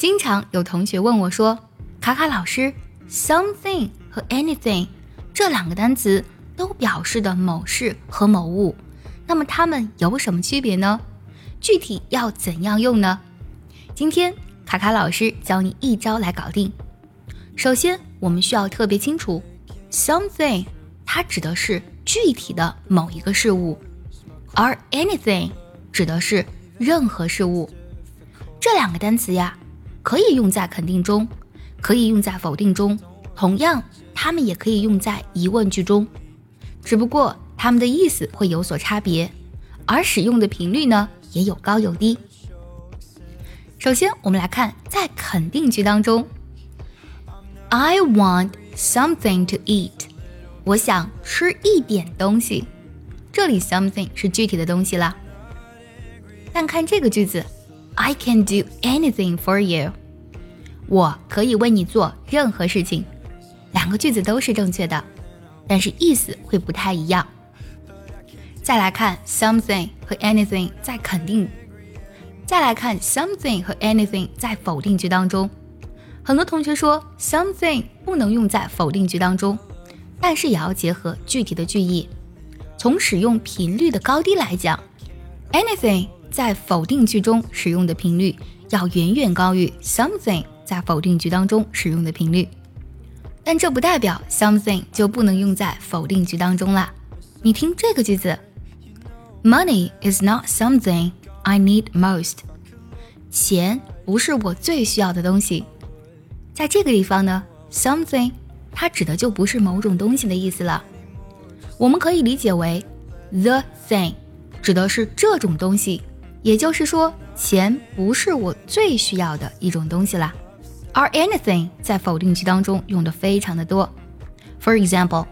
经常有同学问我说：“卡卡老师，something 和 anything 这两个单词都表示的某事和某物，那么它们有什么区别呢？具体要怎样用呢？”今天卡卡老师教你一招来搞定。首先，我们需要特别清楚，something 它指的是具体的某一个事物，而 anything 指的是任何事物。这两个单词呀。可以用在肯定中，可以用在否定中，同样，它们也可以用在疑问句中，只不过它们的意思会有所差别，而使用的频率呢也有高有低。首先，我们来看在肯定句当中，I want something to eat，我想吃一点东西，这里 something 是具体的东西啦。但看这个句子。I can do anything for you。我可以为你做任何事情。两个句子都是正确的，但是意思会不太一样。再来看 something 和 anything 在肯定，再来看 something 和 anything 在否定句当中。很多同学说 something 不能用在否定句当中，但是也要结合具体的句意。从使用频率的高低来讲，anything。在否定句中使用的频率要远远高于 something 在否定句当中使用的频率，但这不代表 something 就不能用在否定句当中啦。你听这个句子：Money is not something I need most。钱不是我最需要的东西。在这个地方呢，something 它指的就不是某种东西的意思了，我们可以理解为 the thing 指的是这种东西。也就是说，钱不是我最需要的一种东西啦。而 anything 在否定句当中用的非常的多。For example,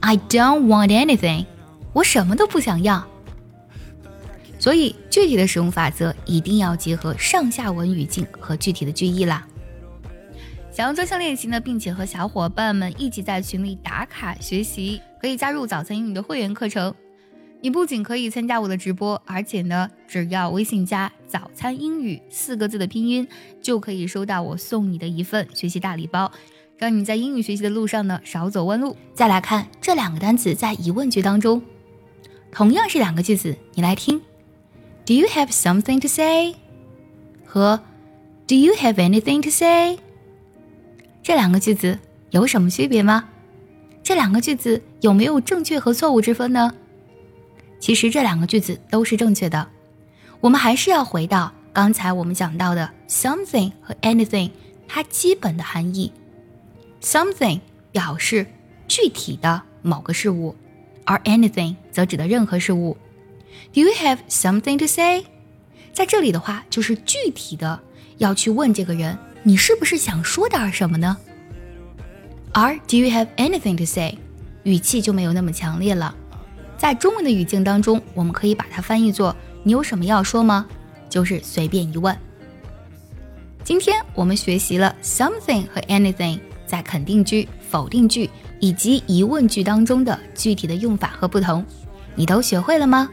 I don't want anything，我什么都不想要。所以具体的使用法则一定要结合上下文语境和具体的句意啦。想要专项练习呢，并且和小伙伴们一起在群里打卡学习，可以加入早餐英语的会员课程。你不仅可以参加我的直播，而且呢，只要微信加“早餐英语”四个字的拼音，就可以收到我送你的一份学习大礼包，让你在英语学习的路上呢少走弯路。再来看这两个单词在疑问句当中，同样是两个句子，你来听：Do you have something to say？和 Do you have anything to say？这两个句子有什么区别吗？这两个句子有没有正确和错误之分呢？其实这两个句子都是正确的，我们还是要回到刚才我们讲到的 something 和 anything 它基本的含义。something 表示具体的某个事物，而 anything 则指的任何事物。Do you have something to say？在这里的话，就是具体的要去问这个人，你是不是想说点什么呢？而 Do you have anything to say？语气就没有那么强烈了。在中文的语境当中，我们可以把它翻译作“你有什么要说吗？”就是随便一问。今天我们学习了 something 和 anything 在肯定句、否定句以及疑问句当中的具体的用法和不同，你都学会了吗？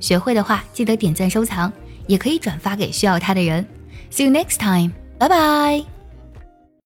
学会的话，记得点赞收藏，也可以转发给需要它的人。See you next time，拜拜。